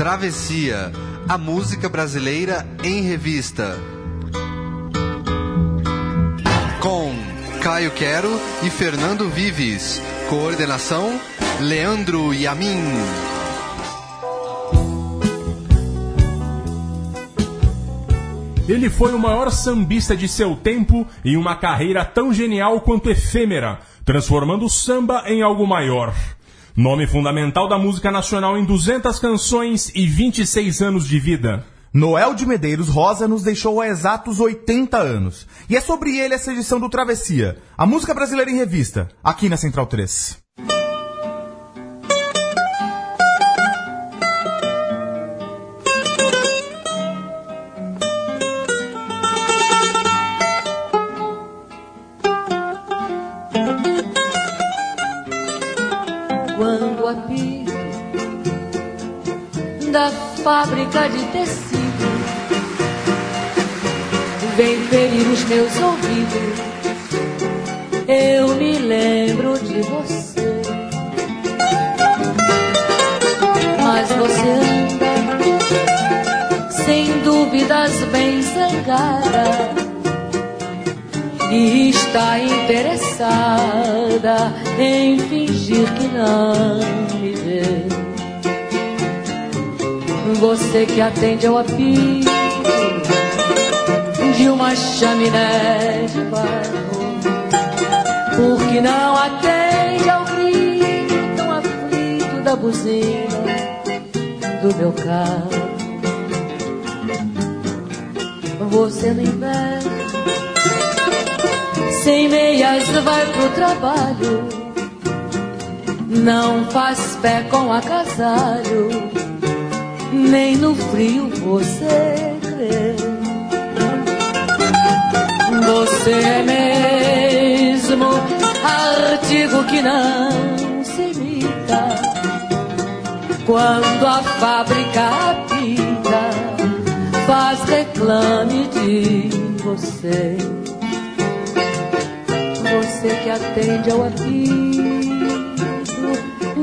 Travessia, a música brasileira em revista. Com Caio Quero e Fernando Vives. Coordenação: Leandro Yamin. Ele foi o maior sambista de seu tempo em uma carreira tão genial quanto efêmera, transformando o samba em algo maior. Nome fundamental da música nacional em 200 canções e 26 anos de vida. Noel de Medeiros Rosa nos deixou há exatos 80 anos. E é sobre ele essa edição do Travessia, a música brasileira em revista, aqui na Central 3. De tecido. Vem ferir os meus ouvidos, eu me lembro de você. Mas você anda sem dúvidas bem zangada e está interessada em fingir que não Você que atende ao apito de uma chaminé de barro, porque não atende ao grito tão aflito da buzina do meu carro. Você no inverno sem meias vai pro trabalho, não faz pé com agasalho, nem no frio você crê. Você é mesmo artigo que não se imita. Quando a fábrica apita, faz reclame de você. Você que atende ao apito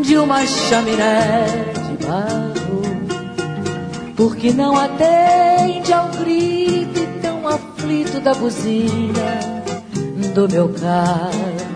de uma chaminé de barro, porque não atende ao grito tão aflito da buzina do meu carro.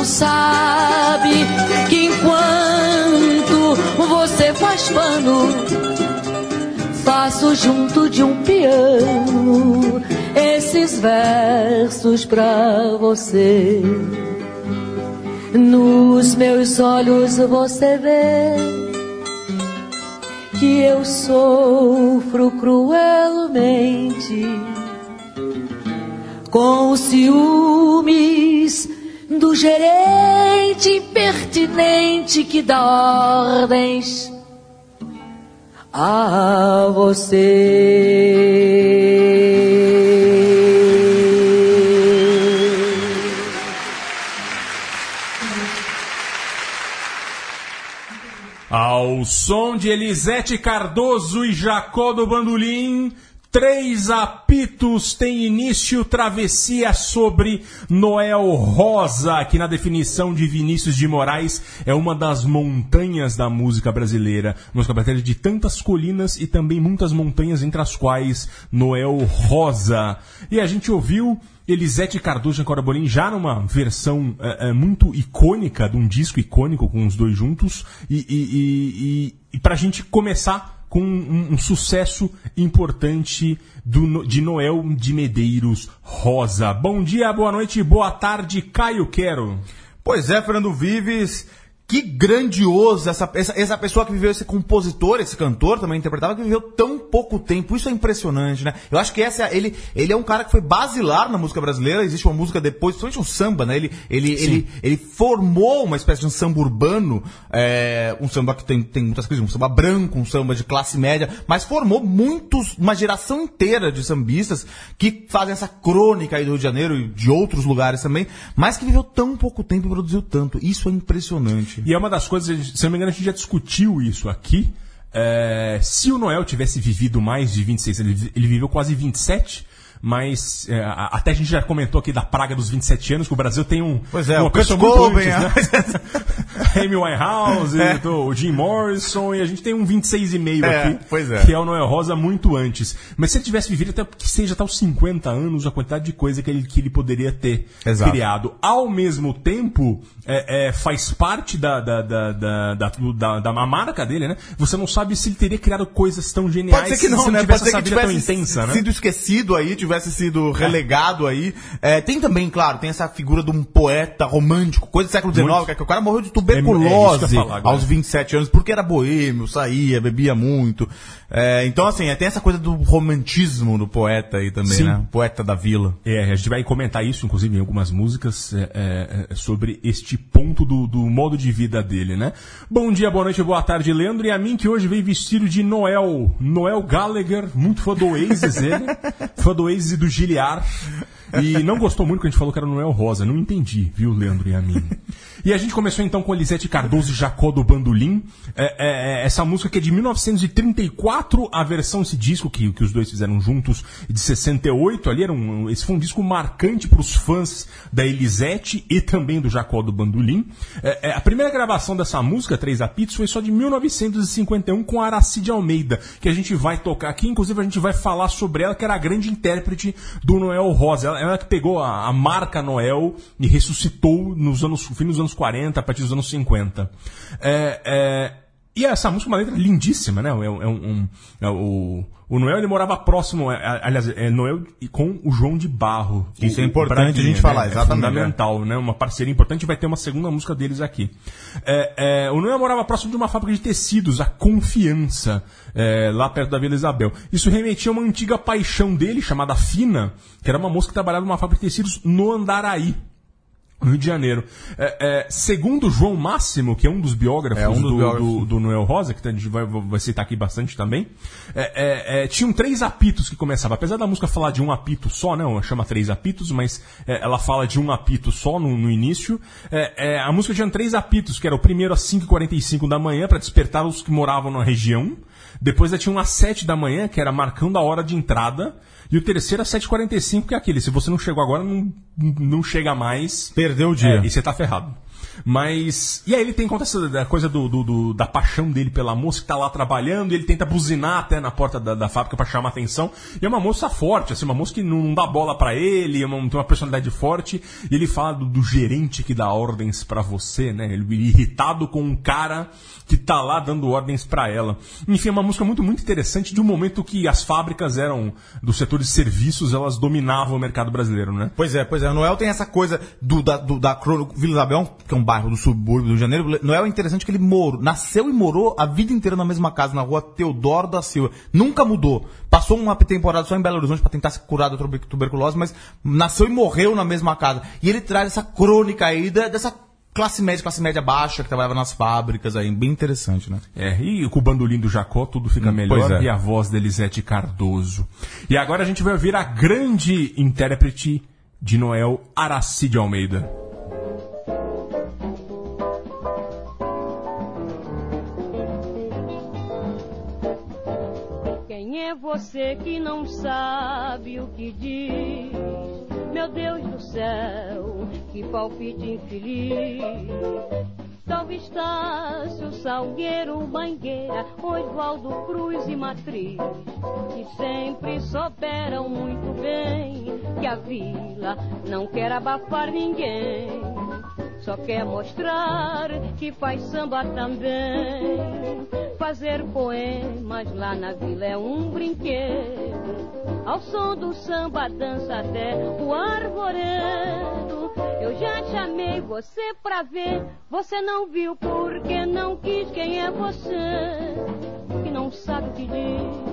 Não sabe que enquanto você faz pano, faço junto de um piano esses versos pra você. Nos meus olhos você vê que eu sofro cruelmente com ciúmes do gerente impertinente que dá ordens a você. Ao som de Elisete Cardoso e Jacó do Bandolim, Três apitos tem início travessia sobre Noel Rosa, que na definição de Vinícius de Moraes é uma das montanhas da música brasileira. Música brasileira de tantas colinas e também muitas montanhas, entre as quais Noel Rosa. E a gente ouviu Elisete Cardoso e Corabolim já numa versão é, é, muito icônica, de um disco icônico com os dois juntos. E, e, e, e, e pra gente começar com um, um sucesso importante do de Noel de Medeiros Rosa. Bom dia, boa noite, boa tarde, Caio Quero. Pois é, Fernando Vives. Que grandioso essa, essa, essa pessoa que viveu, esse compositor, esse cantor também interpretava, que viveu tão pouco tempo. Isso é impressionante, né? Eu acho que essa ele, ele é um cara que foi basilar na música brasileira. Existe uma música depois, principalmente um samba, né? Ele, ele, ele, ele formou uma espécie de um samba urbano, é, um samba que tem, tem muitas coisas, um samba branco, um samba de classe média, mas formou muitos, uma geração inteira de sambistas que fazem essa crônica aí do Rio de Janeiro e de outros lugares também, mas que viveu tão pouco tempo e produziu tanto. Isso é impressionante. E é uma das coisas, se não me engano, a gente já discutiu isso aqui. É, se o Noel tivesse vivido mais de 26, ele, ele viveu quase 27, mas é, até a gente já comentou aqui da praga dos 27 anos, que o Brasil tem um. Pois é, uma o pessoa muito antes, é. né? Amy Winehouse, então, o Jim Morrison, e a gente tem um 26,5 É, aqui, pois é. que é o Noel Rosa muito antes. Mas se ele tivesse vivido até que seja até os 50 anos, a quantidade de coisa que ele, que ele poderia ter Exato. criado. Ao mesmo tempo, é, é, faz parte da, da, da, da, da, da- da marca dele, né? Você não sabe se ele teria criado coisas tão geniais Pode ser que não, se né? tivesse Pode ser essa que vida tivesse tão intensa, né? sido esquecido aí, tivesse sido relegado aí. É, tem também, claro, tem essa figura de um poeta romântico, coisa do século XIX, que, é que o cara morreu de É, é tuberculose falar agora. aos 27 anos, porque era boêmio, saía, bebia muito. É, então, assim, é, tem essa coisa do romantismo do poeta aí também, Sim. né? Poeta da vila. É, a gente vai comentar isso, inclusive, em algumas músicas, é, é, é, sobre este ponto do, do modo de vida dele, né? Bom dia, boa noite, boa tarde, Leandro. E a mim que hoje veio vestido de Noel. Noel Gallagher, muito fã do Oasis, ele. fã do Oasis e do Giliar. E não gostou muito que a gente falou que era Noel Rosa. Não entendi, viu, Leandro e a mim. E a gente começou então com Elisete Cardoso e Jacó do Bandolim. É, é, é, essa música que é de 1934, a versão, esse disco que, que os dois fizeram juntos, de 68. Ali era um, esse foi um disco marcante para os fãs da Elisete e também do Jacó do Bandolim. É, é, a primeira gravação dessa música, Três Apitos, foi só de 1951 com Aracide Almeida, que a gente vai tocar aqui. Inclusive, a gente vai falar sobre ela, que era a grande intérprete do Noel Rosa. Ela, ela que pegou a, a marca Noel e ressuscitou nos anos, no fim dos anos 40, a partir dos anos 50. É, é, e essa música é uma letra lindíssima, né? É, um- é um- é o, o Noel ele morava próximo, é, é, aliás, é Noel com o João de Barro. Isso é importante a gente falar, né? exatamente, É fundamental, né? Uma parceria importante. Vai ter uma segunda música deles aqui. É, é, o Noel morava próximo de uma fábrica de tecidos, a Confiança, é, lá perto da Vila Isabel. Isso remetia a uma antiga paixão dele, chamada Fina, que era uma moça que trabalhava numa fábrica de tecidos no Andaraí. Rio de Janeiro. É, é, segundo João Máximo, que é um dos biógrafos, É, um dos do, biógrafos. do- do Noel Rosa, que a gente vai, vai citar aqui bastante também, é, é, é, tinham três apitos que começavam. Apesar da música falar de um apito só, não, chama três apitos, mas ela fala de um apito só no, no início. A música tinha três apitos, que era o primeiro às 5h45 da manhã, para despertar os que moravam na região. Depois tinha um às 7 da manhã, que era marcando a hora de entrada. E o terceiro às 7h45, que é aquele. Se você não chegou agora, não, não chega mais. Perdeu o dia. É, e você tá ferrado. Mas. E aí ele tem conta essa coisa do, do- do- da paixão dele pela moça que tá lá trabalhando, ele tenta buzinar até na porta da, da fábrica pra chamar atenção. E é uma moça forte, assim, uma moça que não dá bola pra ele, é uma- tem uma personalidade forte. E ele fala do, do gerente que dá ordens pra você, né? Ele irritado com um cara que tá lá dando ordens pra ela. Enfim, é uma música muito, muito interessante de um momento que as fábricas eram, do setor de serviços, elas dominavam o mercado brasileiro, né? Pois é, pois é. Noel tem essa coisa do, da, do, da Vila Isabel, que é um bairro do subúrbio do Rio de Janeiro. Noel é interessante que ele morou, nasceu e morou a vida inteira na mesma casa, na rua Teodoro da Silva. Nunca mudou. Passou uma temporada só em Belo Horizonte para tentar se curar da tuber- tuberculose, mas nasceu e morreu na mesma casa. E ele traz essa crônica aí da- dessa classe média, classe média baixa, que trabalhava nas fábricas aí. Bem interessante, né? É, e com o bandolim do Jacó tudo fica melhor pois é. e a voz da Elisete Cardoso. E agora a gente vai ouvir a grande intérprete de Noel, Aracide Almeida. Você que não sabe o que diz? Meu Deus do céu, que palpite infeliz. Salve Estácio, Salgueiro, Mangueira, Oswaldo Cruz e Matriz, que sempre souberam muito bem que a vila não quer abafar ninguém. Só quer mostrar que faz samba também. Fazer poemas lá na vila é um brinquedo. Ao som do samba dança até o arvoredo. Eu já chamei você pra ver, você não viu porque não quis. Quem é você que não sabe o que diz?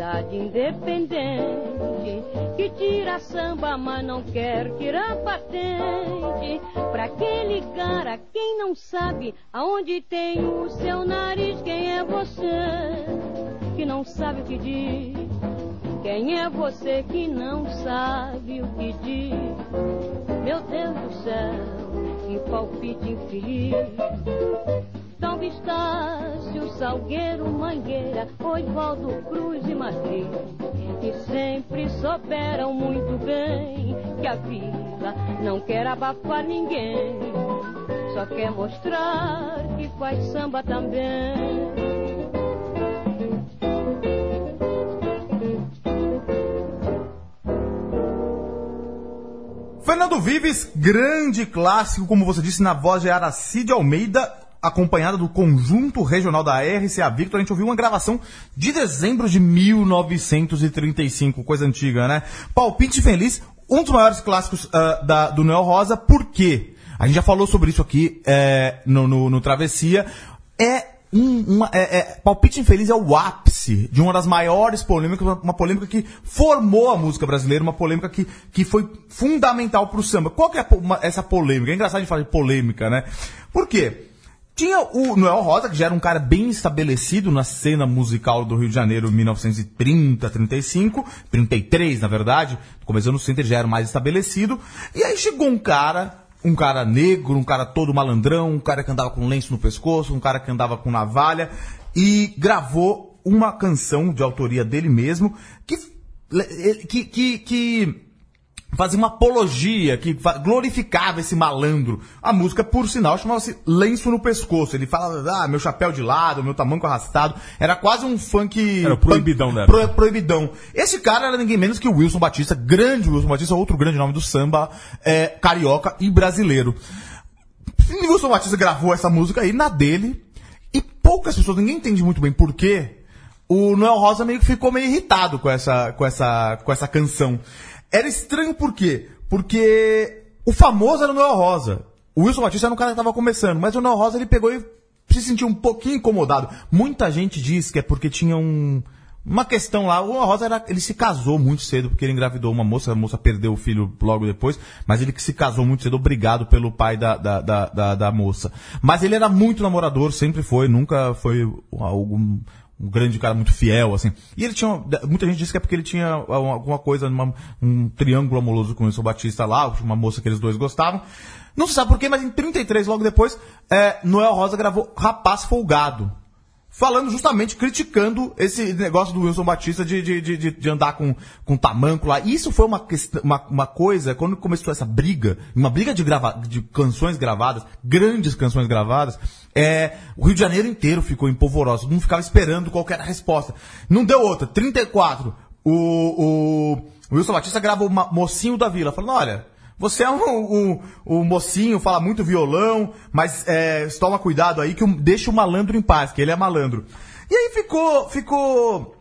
Cidade independente que tira samba, mas não quer tirar patente. Pra que ligar a quem não sabe aonde tem o seu nariz? Quem é você que não sabe o que diz? Quem é você que não sabe o que diz? Meu Deus do céu, que palpite infeliz. Salve Estácio, Salgueiro, Mangueira, Oswaldo Cruz e Madrid. Que sempre souberam muito bem que a vila não quer abafar ninguém. Só quer mostrar que faz samba também. Fernando Vives, grande clássico, como você disse, na voz de Aracide Almeida, acompanhada do conjunto regional da RCA Victor. A gente ouviu uma gravação de dezembro de 1935, coisa antiga, né? Palpite Feliz, um dos maiores clássicos uh, da, do Noel Rosa, por quê? A gente já falou sobre isso aqui é, no, no, no Travessia. É um, uma, é, é, Palpite Infeliz é o ápice de uma das maiores polêmicas, uma polêmica que formou a música brasileira, uma polêmica que, que foi fundamental pro samba. Qual que é uma, essa polêmica? É engraçado a gente falar de polêmica, né? Por quê? Tinha o Noel Rosa, que já era um cara bem estabelecido na cena musical do Rio de Janeiro, 1930, 35, 33, na verdade. Começando no centro, já era mais estabelecido. E aí chegou um cara, um cara negro, um cara todo malandrão, um cara que andava com lenço no pescoço, um cara que andava com navalha, e gravou uma canção de autoria dele mesmo, que, que, que, que fazia uma apologia que glorificava esse malandro. A música, por sinal, chamava-se Lenço no Pescoço. Ele fala, ah, meu chapéu de lado, meu tamanco arrastado. Era quase um funk... Era proibidão, né? Pro, proibidão. Esse cara era ninguém menos que o Wilson Batista, grande Wilson Batista, outro grande nome do samba, é, carioca e brasileiro. E Wilson Batista gravou essa música aí na dele, e poucas pessoas, ninguém entende muito bem por quê, o Noel Rosa meio que ficou meio irritado com essa, com essa, com essa canção. Era estranho por quê? Porque o famoso era o Noel Rosa. O Wilson Batista era um cara que estava começando, mas o Noel Rosa ele pegou e se sentiu um pouquinho incomodado. Muita gente diz que é porque tinha um, uma questão lá. O Noel Rosa era, ele se casou muito cedo porque ele engravidou uma moça, a moça perdeu o filho logo depois, mas ele que se casou muito cedo, obrigado pelo pai da, da, da, da, da moça. Mas ele era muito namorador, sempre foi, nunca foi algum um grande cara muito fiel, assim. E ele tinha. Muita gente disse que é porque ele tinha alguma coisa, uma, um triângulo amoroso com o Wilson Batista lá, uma moça que eles dois gostavam. Não se sabe porquê, mas em 33, logo depois, é, Noel Rosa gravou Rapaz Folgado. Falando justamente, criticando esse negócio do Wilson Batista de, de, de, de andar com, com tamanco lá. Isso foi uma, uma, uma coisa, quando começou essa briga, uma briga de, grava, de canções gravadas, grandes canções gravadas, é, o Rio de Janeiro inteiro ficou empolvoroso, todo mundo ficava esperando qual era a resposta. Não deu outra. 34, o, o, o Wilson Batista gravou o Mocinho da Vila, falando, olha, você é um, um, um, mocinho, fala muito violão, mas é, toma cuidado aí que deixa o malandro em paz, que ele é malandro. E aí ficou, ficou,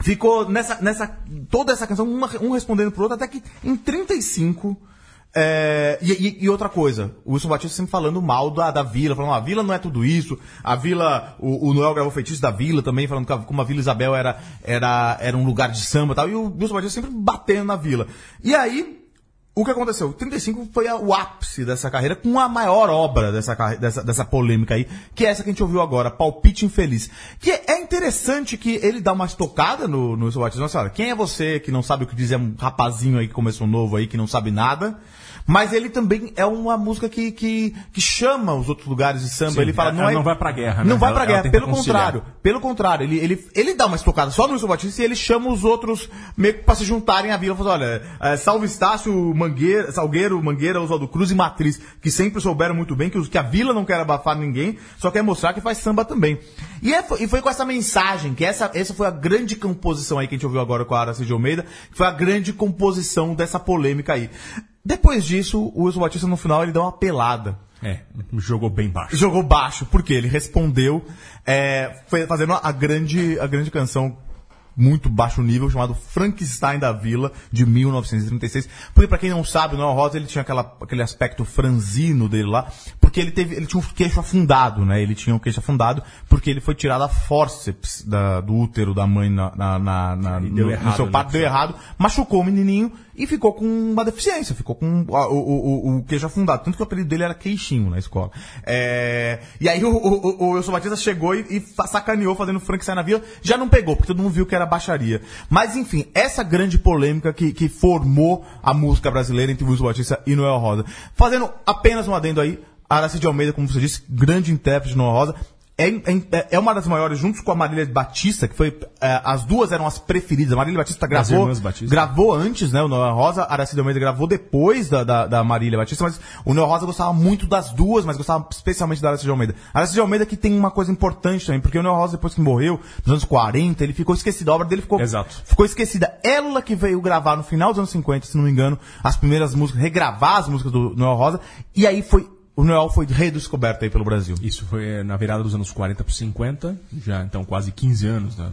ficou nessa, nessa, toda essa canção, uma, um respondendo pro outro, até que em 35, é, e, e, e, outra coisa, o Wilson Batista sempre falando mal da, da vila, falando, ah, a vila não é tudo isso, a vila, o, o Noel gravou feitiço da vila também, falando que a, como a Vila Isabel era, era, era um lugar de samba e tal, e o Wilson Batista sempre batendo na vila. E aí, o que aconteceu? O 35 foi o ápice dessa carreira, com a maior obra dessa, dessa, dessa polêmica aí, que é essa que a gente ouviu agora, Palpite Infeliz. Que é interessante que ele dá uma estocada no, no seu batismo. Nossa, quem é você que não sabe o que diz? É um rapazinho aí que começou novo aí, que não sabe nada. Mas ele também é uma música que, que, que chama os outros lugares de samba. Sim, ele fala, ela não, é, não vai pra guerra, né? Não vai Ela- pra ela guerra, tenta pelo conciliar. contrário. Pelo contrário, ele, ele, ele dá uma estocada só no Wilson Batista e ele chama os outros meio que pra se juntarem à vila. Fala, olha, é, Salve Estácio, Mangueira, Salgueiro, Mangueira, Oswaldo Cruz e Matriz, que sempre souberam muito bem que, os, que a vila não quer abafar ninguém, só quer mostrar que faz samba também. E, é- e foi com essa mensagem, que essa, essa foi a grande composição aí que a gente ouviu agora com a Aracide Almeida, que foi a grande composição dessa polêmica aí. Depois disso, o Wilson Batista no final ele dá uma pelada. É, jogou bem baixo. Jogou baixo, porque ele respondeu é, foi fazendo a grande, a grande canção muito baixo nível, chamado Frankenstein da Vila, de 1936. Porque, pra quem não sabe, o Noel Rosa ele tinha aquela, aquele aspecto franzino dele lá, porque ele, teve, ele tinha um queixo afundado, né? Ele tinha um queixo afundado, porque ele foi tirado a forceps da- do útero da mãe na, na, na, na- deu no, errado, no seu né? parto, deu errado, machucou o menininho e ficou com uma deficiência, ficou com o, o, o, o queijo afundado. Tanto que o apelido dele era queixinho na escola. É, e aí o, o, o Wilson Batista chegou e, e sacaneou fazendo Frankenstein na vila, já não pegou, porque todo mundo viu que era baixaria. Mas enfim, essa grande polêmica que, que formou a música brasileira entre Wilson Batista e Noel Rosa. Fazendo apenas um adendo aí, Aracide Almeida, como você disse, grande intérprete de Noel Rosa. É, é, é uma das maiores, juntos com a Marília Batista, que foi. é, as duas eram as preferidas. A Marília Batista gravou. Batista. Gravou antes, né? O Noel Rosa, a Aracide Almeida gravou depois da, da, da Marília Batista, mas o Noel Rosa gostava muito das duas, mas gostava especialmente da Aracide Almeida. A Aracide Almeida que tem uma coisa importante também, porque o Noel Rosa, depois que morreu, nos anos 40, ele ficou esquecido. A obra dele ficou, Exato. ficou esquecida. Ela que veio gravar no final dos anos 50, se não me engano, as primeiras músicas, regravar as músicas do Noel Rosa, e aí foi. O Noel foi redescoberto aí pelo Brasil. Isso foi eh, na virada dos anos 40 para 50, já então quase 15 anos né,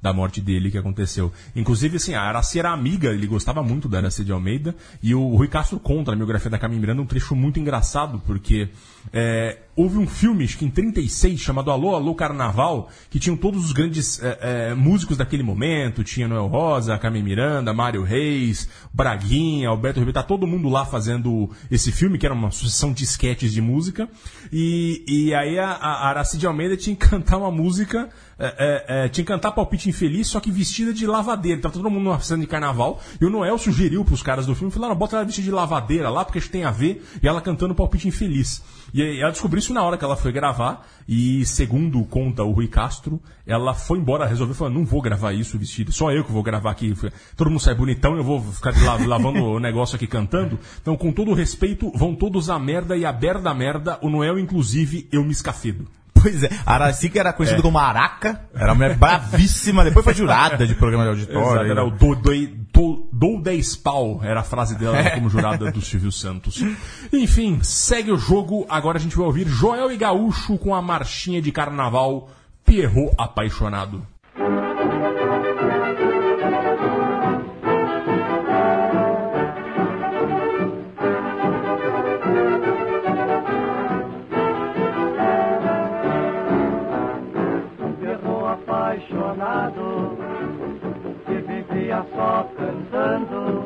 da morte dele que aconteceu. Inclusive, assim, a Araci era amiga, ele gostava muito da Araci de Almeida, e o Rui Castro conta na biografia da Carmen Miranda um trecho muito engraçado, porque eh, houve um filme, acho que em 36, chamado Alô, Alô Carnaval, que tinham todos os grandes eh, eh, músicos daquele momento, tinha Noel Rosa, Carmen Miranda, Mário Reis, Braguinha, Alberto Ribeiro, tá todo mundo lá fazendo esse filme, que era uma sucessão de esquetes de música, e, e aí a, a Aracide Almeida tinha que cantar uma música, é, é, é, tinha que cantar Palpite Infeliz, só que vestida de lavadeira. Tava todo mundo numa cena de carnaval, e o Noel sugeriu pros caras do filme, falaram, bota ela vestida de lavadeira lá, porque que tem a ver, e ela cantando Palpite Infeliz. E ela descobriu isso na hora que ela foi gravar, e segundo conta o Rui Castro, ela foi embora, resolveu falar, não vou gravar isso vestido, só eu que vou gravar aqui. Todo mundo sai bonitão, eu vou ficar lavando o negócio aqui cantando. Então, com todo respeito, vão todos a merda e a berda merda, o Noel, inclusive, eu me escafedo. Pois é, a Araci que era conhecida como Araca, era uma mulher bravíssima, depois foi jurada de programa de auditório. Exato, era o dou, dou 10 pau, era a frase dela como jurada do Silvio Santos. Enfim, segue o jogo, agora a gente vai ouvir Joel e Gaúcho com a marchinha de carnaval. Pierrot Apaixonado. Cantando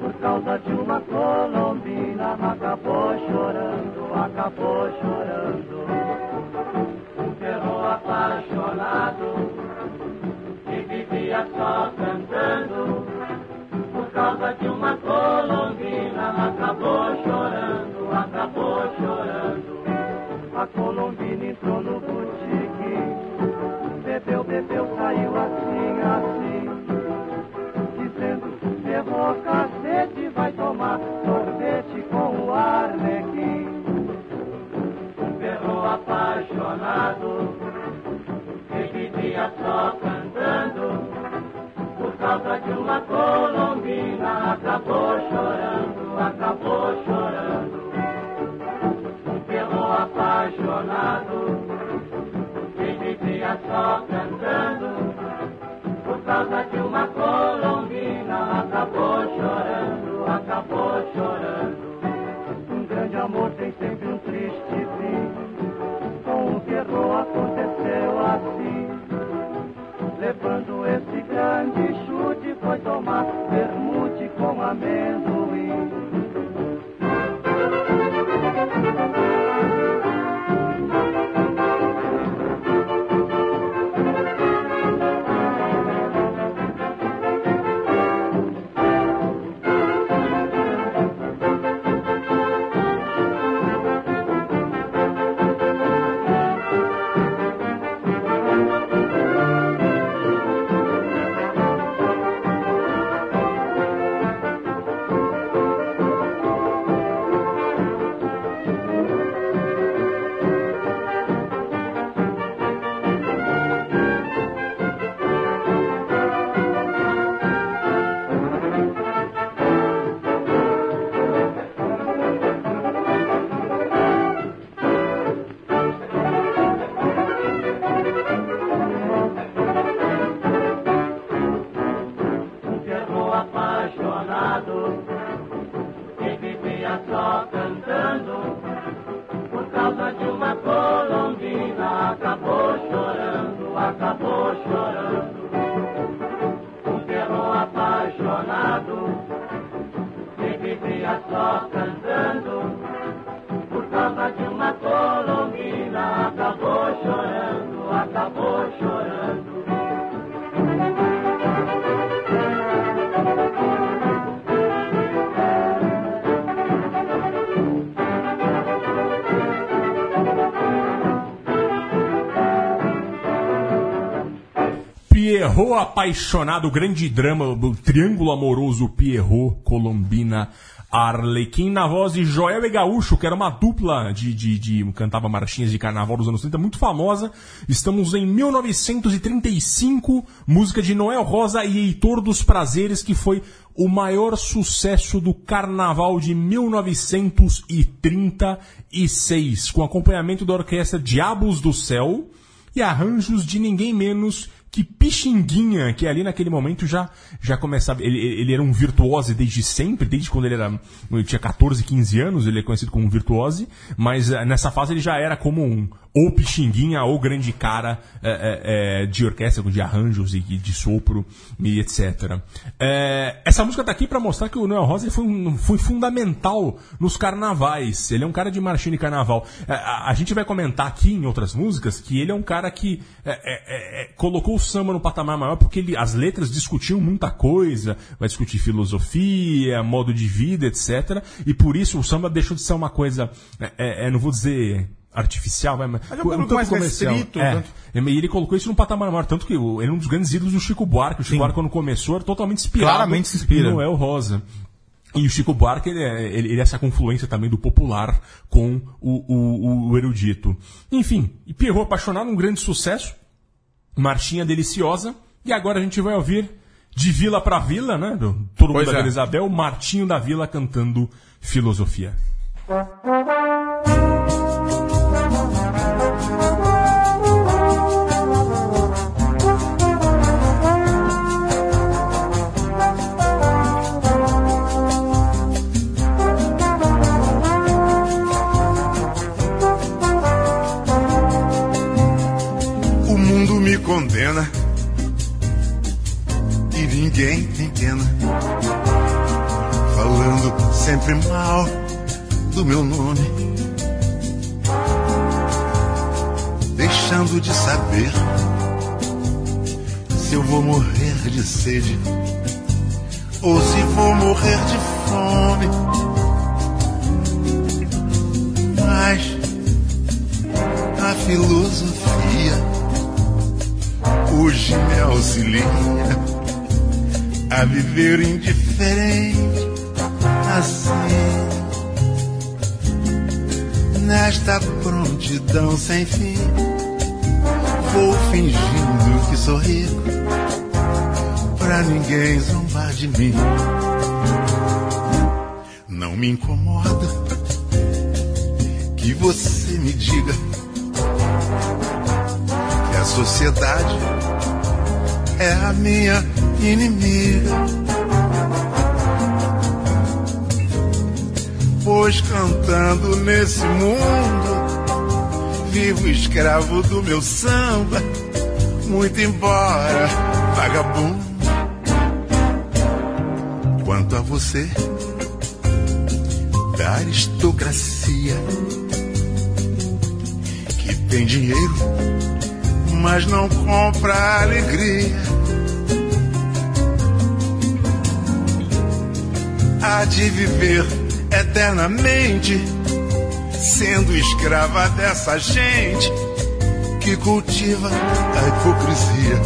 por causa de uma colombina acabou chorando, acabou chorando. Ferrou apaixonado que vivia só cantando por causa de uma colombina acabou chorando, acabou chorando. A colombina entrou no de uma colombina, acabou chorando, acabou chorando um perro apaixonado que vivia só cantando por causa de uma colombina acabou chorando, acabou chorando. Um grande amor tem sempre um triste fim. Com o perro aconteceu assim. Levando esse grande chute foi tomar vermute com amendoim. Apaixonado que vivia só cantando por causa de uma colombina acabou chorando, acabou chorando. Um perro apaixonado que vivia só cantando por causa de uma colombina acabou chorando, acabou chorando. Pierrot apaixonado, o grande drama, o triângulo amoroso Pierrot, Colombina, Arlequim na voz de Joel e Gaúcho, que era uma dupla de, de, de cantava marchinhas de carnaval dos anos 30, muito famosa. Estamos em 1935, música de Noel Rosa e Heitor dos Prazeres, que foi o maior sucesso do carnaval de 1936, com acompanhamento da orquestra Diabos do Céu e arranjos de ninguém menos que Pixinguinha, que ali naquele momento já, já começava. Ele, ele era um virtuose desde sempre, desde quando ele era. Tinha 14, 15 anos, ele é conhecido como virtuose, mas eh, nessa fase ele já era como um ou Pixinguinha ou grande cara é, é, de orquestra, de arranjos e de sopro e etc. É, essa música tá aqui para mostrar que o Noel Rosa foi, foi fundamental nos carnavais. Ele é um cara de marchinha de carnaval. A, a gente vai comentar aqui em outras músicas que ele é um cara que colocou o samba no patamar maior porque ele, as letras discutiam muita coisa, vai discutir filosofia, modo de vida, etc. E por isso o samba deixou de ser uma coisa, é, é, é, não vou dizer artificial, mas, Mas é um público mais restrito, É. tanto- E ele colocou isso num patamar maior, tanto que o- ele é um dos grandes ídolos do Chico Buarque. O Chico Sim. Buarque, quando começou, era totalmente inspirado Claramente se inspira. em Noel Rosa. E o Chico Buarque, ele é, ele- ele é essa confluência também do popular com o, o- o erudito. Enfim, e Pierrot apaixonado, um grande sucesso. Marchinha deliciosa. E agora a gente vai ouvir de Vila pra Vila, né? Do, todo Pois mundo da é. Vila Isabel, Martinho da Vila cantando filosofia. Ninguém tem pena. Falando sempre mal do meu nome. Deixando de saber se eu vou morrer de sede ou se vou morrer de fome. Mas a filosofia hoje me auxilia a viver indiferente assim. Nesta prontidão sem fim, vou fingindo que sou rico, pra ninguém zombar de mim. Não me incomoda que você me diga que a sociedade é a minha inimiga. Pois cantando nesse mundo, vivo escravo do meu samba, muito embora vagabundo. Quanto a você, da aristocracia, que tem dinheiro mas não compra alegria. Há de viver eternamente, sendo escrava dessa gente que cultiva a hipocrisia.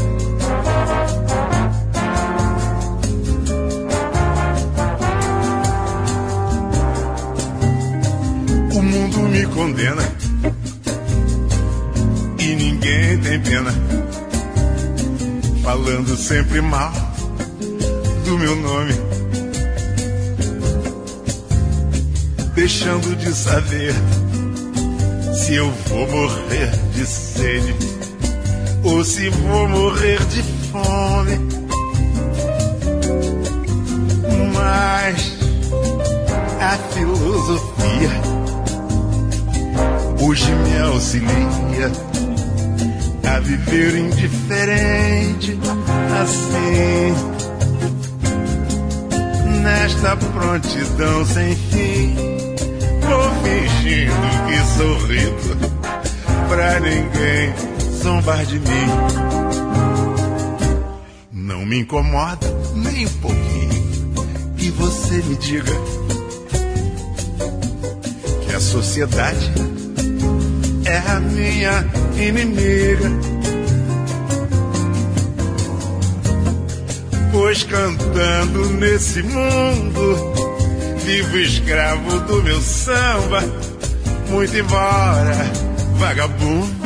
O mundo me condena e ninguém tem pena. Falando sempre mal do meu nome. deixando de saber se eu vou morrer de sede ou se vou morrer de fome. Mas a filosofia hoje me auxilia a viver indiferente assim nesta prontidão sem fim vou fingindo que sou rico, pra ninguém zombar de mim. Não me incomoda nem um pouquinho que você me diga que a sociedade é a minha inimiga. Pois cantando nesse mundo, vivo escravo do meu samba, muito embora vagabundo.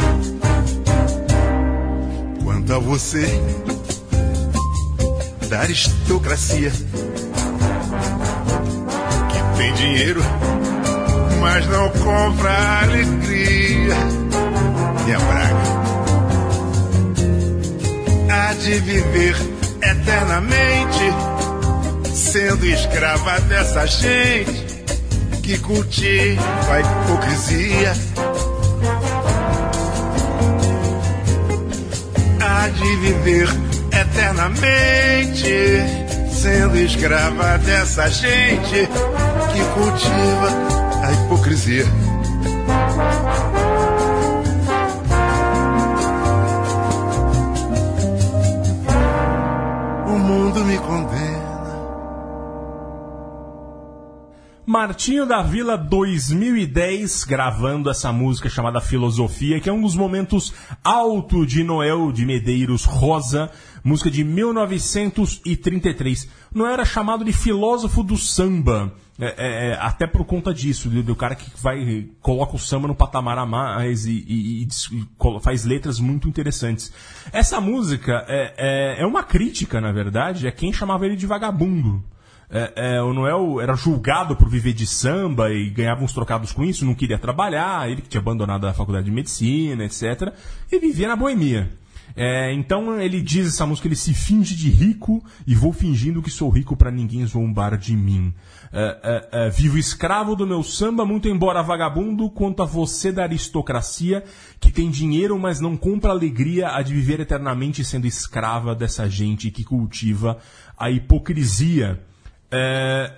Quanto a você, da aristocracia, que tem dinheiro mas não compra a alegria. Minha Braga há de viver eternamente, sendo escrava dessa gente que cultiva a hipocrisia. Há de viver eternamente, sendo escrava dessa gente que cultiva a hipocrisia. Martinho da Vila 2010 gravando essa música chamada Filosofia, que é um dos momentos alto de Noel de Medeiros Rosa, música de 1933. Noel era chamado de filósofo do samba. É, é, é, até por conta disso, do, do, cara que vai coloca o samba no patamar a mais e, e, e, e faz letras muito interessantes. Essa música é, é, é, uma crítica, na verdade, a quem chamava ele de vagabundo. É, o Noel era julgado por viver de samba e ganhava uns trocados com isso, não queria trabalhar, ele que tinha abandonado a faculdade de medicina, etc. E vivia na boemia. É, então ele diz essa música, ele se finge de rico e vou fingindo que sou rico para ninguém zombar de mim. É, é, é, vivo escravo do meu samba, muito embora vagabundo, quanto a você da aristocracia, que tem dinheiro, mas não compra alegria a de viver eternamente sendo escrava dessa gente que cultiva a hipocrisia. É,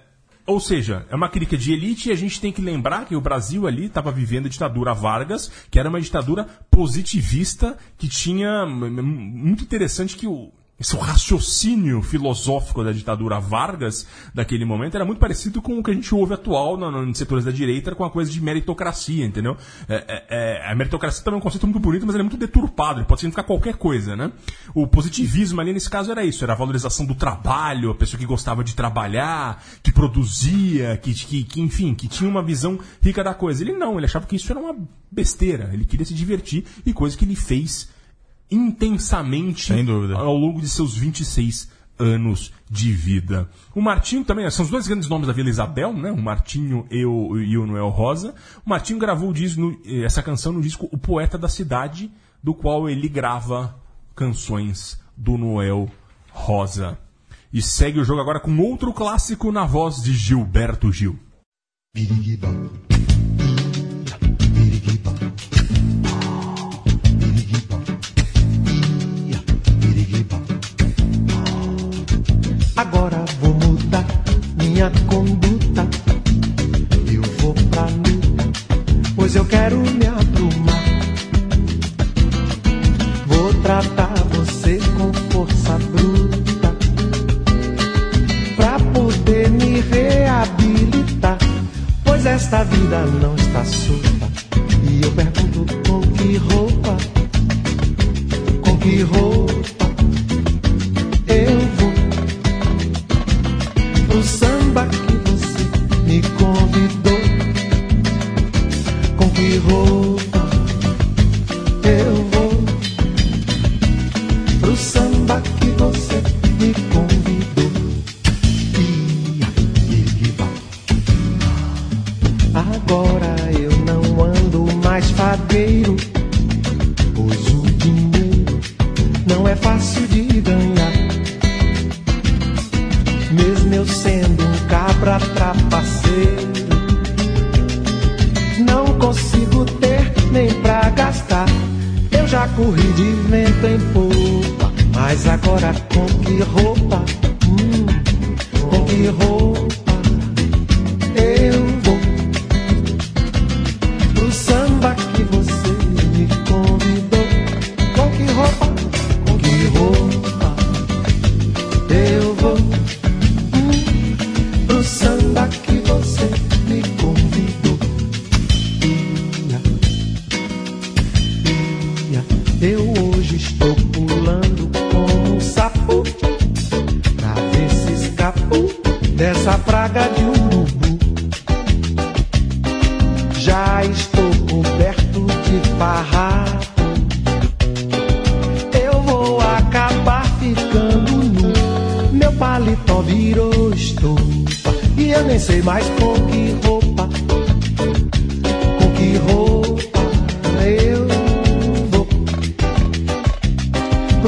ou seja, é uma crítica de elite e a gente tem que lembrar que o Brasil ali estava vivendo a ditadura Vargas, que era uma ditadura positivista, que tinha. Muito interessante que o, esse raciocínio filosófico da ditadura Vargas daquele momento era muito parecido com o que a gente ouve atual nos setores da direita com a coisa de meritocracia, entendeu? É, é, é, a meritocracia também é um conceito muito bonito, mas ele é muito deturpado, ele pode significar qualquer coisa, né? O positivismo ali nesse caso era isso, era a valorização do trabalho, a pessoa que gostava de trabalhar, que produzia, que, que, que enfim, que tinha uma visão rica da coisa. Ele não, ele achava que isso era uma besteira, ele queria se divertir e coisa que ele fez intensamente ao longo de seus 26 anos de vida. O Martinho também, são os dois grandes nomes da Vila Isabel, né? O Martinho e o, e o Noel Rosa. O Martinho gravou disco, essa canção no disco O Poeta da Cidade, do qual ele grava canções do Noel Rosa. E segue o jogo agora com outro clássico na voz de Gilberto Gil. Agora vou mudar minha conduta. Eu vou pra luta, pois eu quero me abrumar. Vou tratar você com força bruta, pra poder me reabilitar. Pois esta vida não está solta. E eu pergunto com que roupa, com que roupa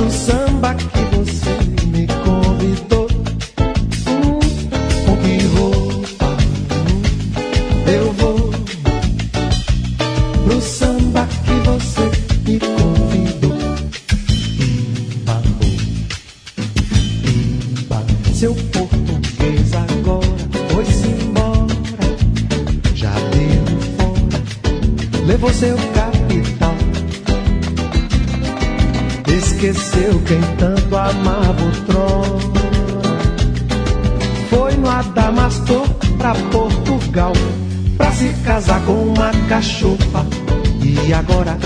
pro samba que você trono. Foi no Adamastor pra Portugal Pra se casar com uma cachopa E agora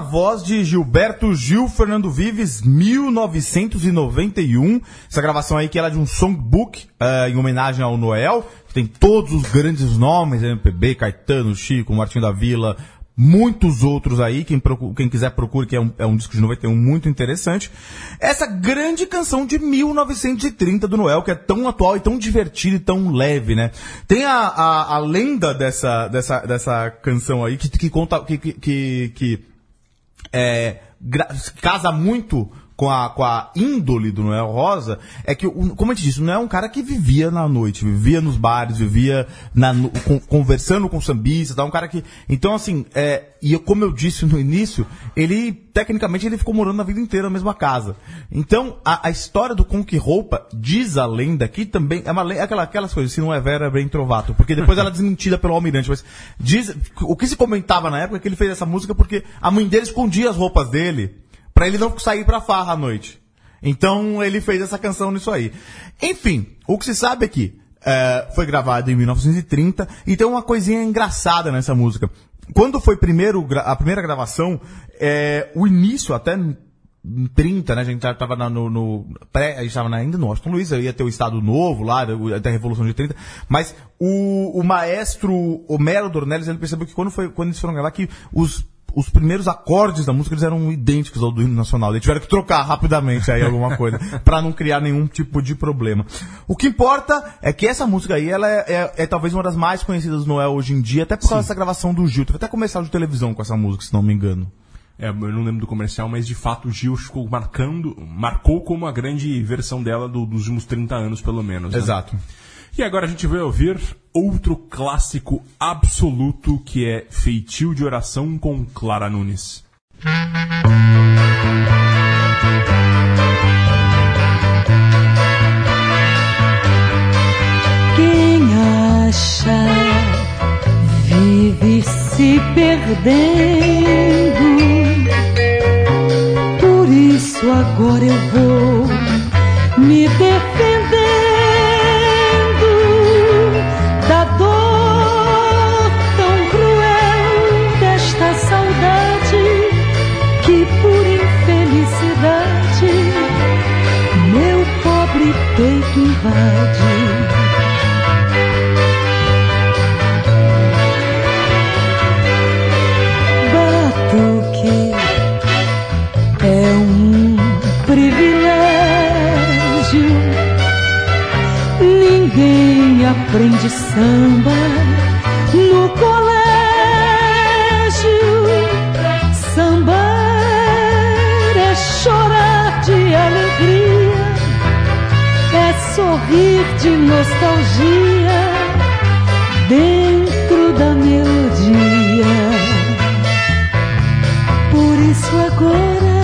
voz de Gilberto Gil Fernando Vives, 1991. Essa gravação aí que é de um songbook eh, em homenagem ao Noel, que tem todos os grandes nomes, MPB, Caetano, Chico, Martinho da Vila, muitos outros aí, quem, procu- quem quiser procure, que é um, é um disco de 91 muito interessante. Essa grande canção de 1930 do Noel, que é tão atual e tão divertida e tão leve, né? Tem a, a, a lenda dessa, dessa, dessa canção aí, que, que conta, que, que, que é, casa muito com a, com a índole do Noel Rosa, é que, como a gente disse, o Noel é um cara que vivia na noite, vivia nos bares, vivia na, con- conversando com sambistas, tá? um cara que... Então, assim, é, e eu- como eu disse no início, ele, tecnicamente, ele ficou morando a vida inteira na mesma casa. Então, a, a história do Com Que Roupa, diz a lenda, que também é uma lenda, aquela, aquelas coisas, se não é vera, é bem trovato, porque depois ela é desmentida pelo almirante, mas diz, o que se comentava na época é que ele fez essa música porque a mãe dele escondia as roupas dele, Pra ele não sair pra farra à noite. Então ele fez essa canção nisso aí. Enfim, o que se sabe é que é, foi gravado em 1930 e tem uma coisinha engraçada nessa música. Quando foi primeiro, a primeira gravação, é, o início até em 30, né? A gente tava no, no pré, a gente ainda no Washington Luiz, ia ter o Estado Novo lá, até a Revolução de 30, mas o, o maestro Homero Dornelles, ele percebeu que quando, foi, quando eles foram gravar, que os os primeiros acordes da música eles eram idênticos ao do hino nacional. Eles tiveram que trocar rapidamente aí alguma coisa pra não criar nenhum tipo de problema. O que importa é que essa música aí ela é, é- é talvez uma das mais conhecidas do Noel hoje em dia, até por causa dessa gravação do Gil. Teve até comercial de televisão com essa música, se não me engano. É, eu não lembro do comercial, mas de fato o Gil ficou marcando, marcou como a grande versão dela do- dos últimos 30 anos, pelo menos. né? Exato. E agora a gente vai ouvir outro clássico absoluto que é Feitio de Oração com Clara Nunes. Quem acha vive se perdendo. Por isso agora eu vou samba no colégio. Sambar é chorar de alegria, é sorrir de nostalgia dentro da melodia. Por isso agora,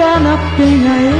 lá na penha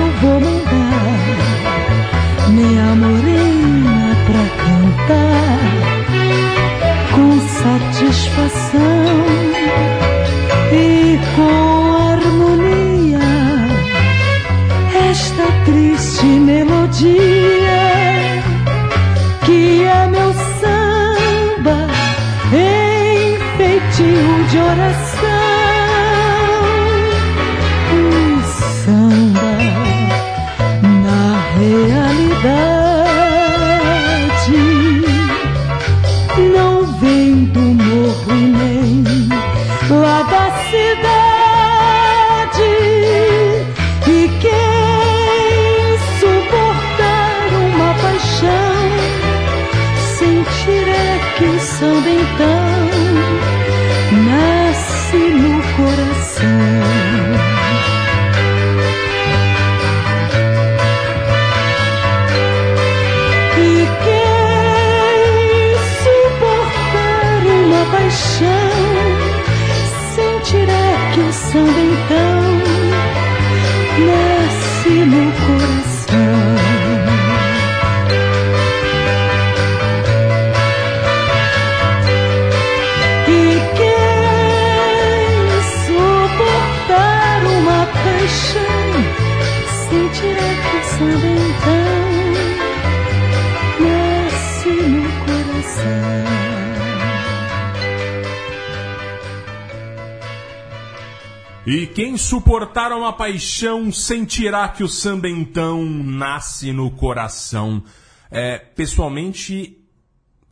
suportar uma paixão sentirá que o samba então nasce no coração. É, pessoalmente,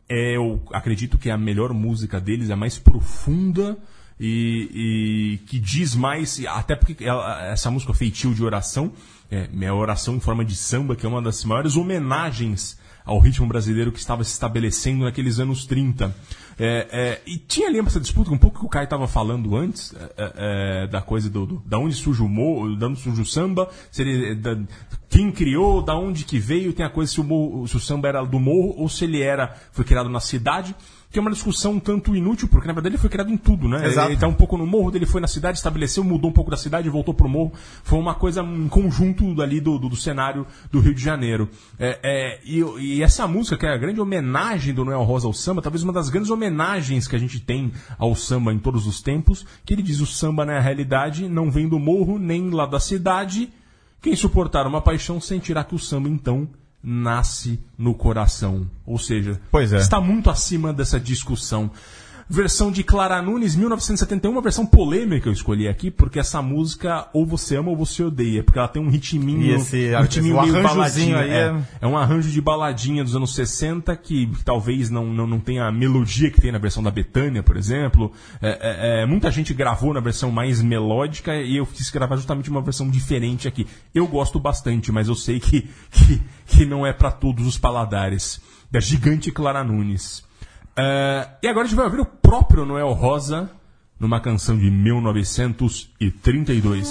é, eu acredito que é a melhor música deles, é a mais profunda e, e que diz mais, até porque ela- essa música Feitio de Oração, é, minha oração em forma de samba, que é uma das maiores homenagens ao ritmo brasileiro que estava se estabelecendo naqueles anos 30. É, é, e tinha ali essa disputa, um pouco que o Caio estava falando antes, é, é, é, da coisa do, do- da onde surge o morro, da onde surge o samba, ele, da- quem criou, da onde que veio, tem a coisa se o, morro- se o samba era do morro ou se ele era foi criado na cidade, que é uma discussão um tanto inútil, porque na verdade ele foi criado em tudo, né? Exato. Ele tá um pouco no morro, dele foi na cidade, estabeleceu, mudou um pouco da cidade, voltou pro morro. Foi uma coisa, um conjunto ali do, do, do cenário do Rio de Janeiro. É, é, e, e essa música, que é a grande homenagem do Noel Rosa ao samba, talvez uma das grandes homenagens que a gente tem ao samba em todos os tempos, que ele diz o samba na realidade não vem do morro, nem lá da cidade. Quem suportar uma paixão sentirá que o samba, então, nasce no coração. Ou seja, é. está muito acima dessa discussão. Versão de Clara Nunes, 1971, uma versão polêmica eu escolhi aqui, porque essa música ou você ama ou você odeia, porque ela tem um ritminho, E esse- um ritminho esse- meio baladinha. aí é, é- é um arranjo de baladinha dos anos 60 que talvez não, não, não tenha a melodia que tem na versão da Betânia, por exemplo. É, é, é, muita gente gravou na versão mais melódica e eu quis gravar justamente uma versão diferente aqui. Eu gosto bastante, mas eu sei que, que, que não é para todos os paladares. Da gigante Clara Nunes. É, e agora a gente vai ouvir o próprio Noel Rosa numa canção de 1932.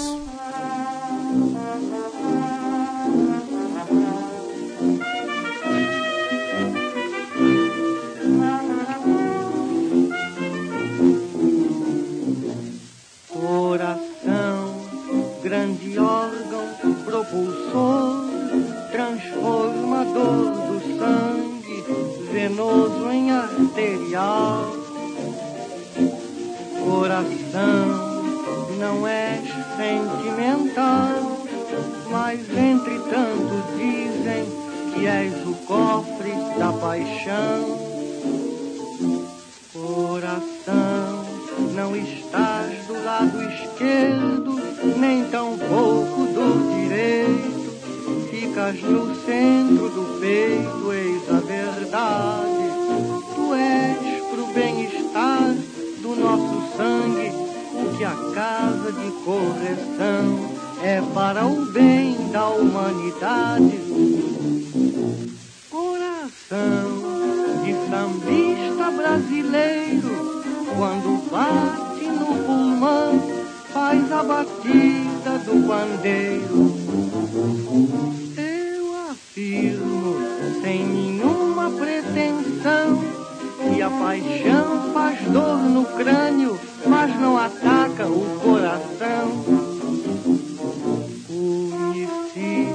Coração, grande órgão propulsor, transformador do sangue, venoso em arterial. Coração, não és sentimental, mas entretanto dizem que és o cofre da paixão. Coração, não estás do lado esquerdo, nem tampouco do direito. Ficas no centro do peito, eis a verdade. Tu és pro bem-estar do nosso sangue o que a casa de correção é para o bem da humanidade. Coração de sambista brasileiro, quando bate no pulmão, faz a batida do pandeiro. Paixão faz dor no crânio, mas não ataca o coração. Conheci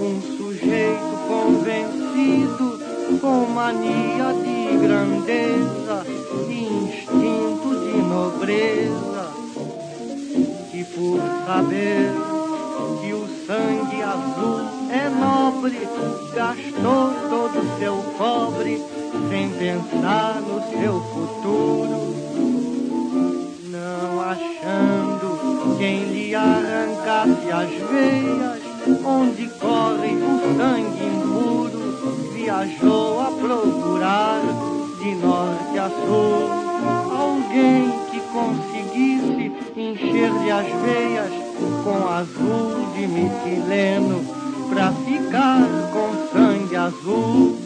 um sujeito convencido com mania de grandeza e instinto de nobreza, que por saber que o sangue azul é nobre, gastou todo seu cobre sem pensar no seu futuro, não achando quem lhe arrancasse as veias, onde corre o sangue impuro, viajou a procurar de norte a sul. Alguém que conseguisse encher-lhe as veias com azul de metileno pra ficar com sangue azul.